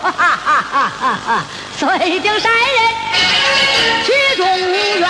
哈哈哈哈哈哈水镜山人曲中缘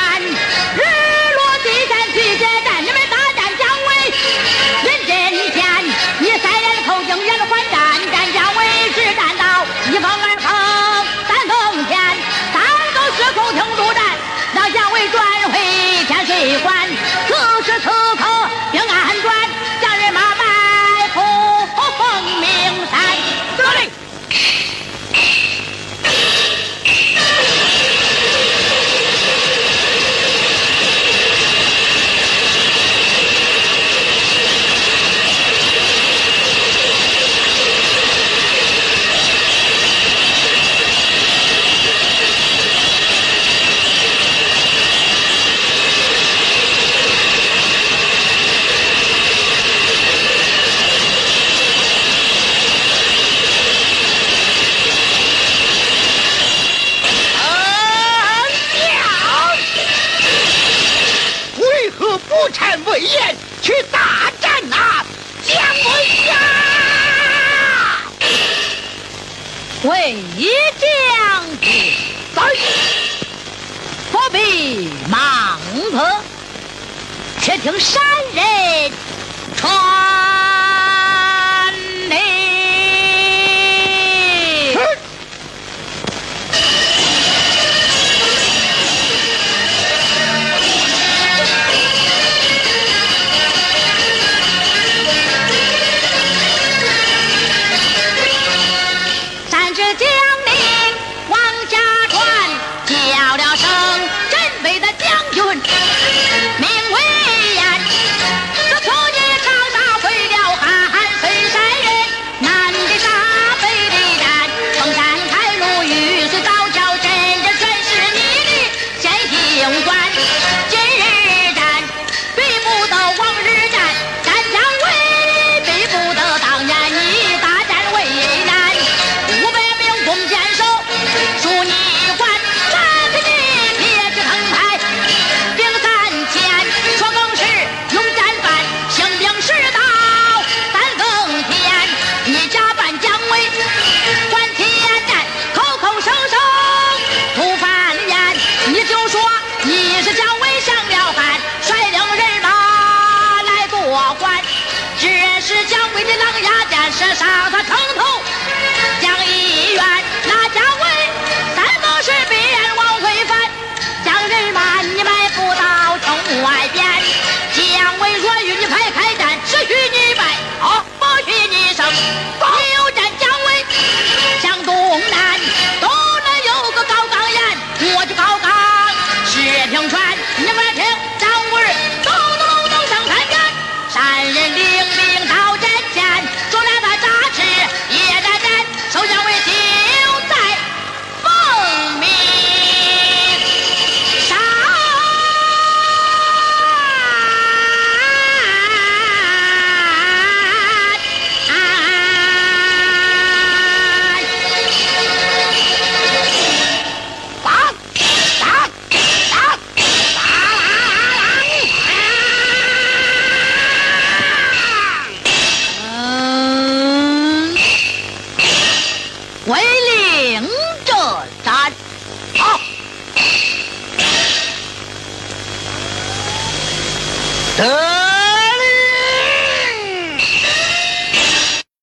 去大战那姜维呀！魏将军在，不必忙乎。且听山人传。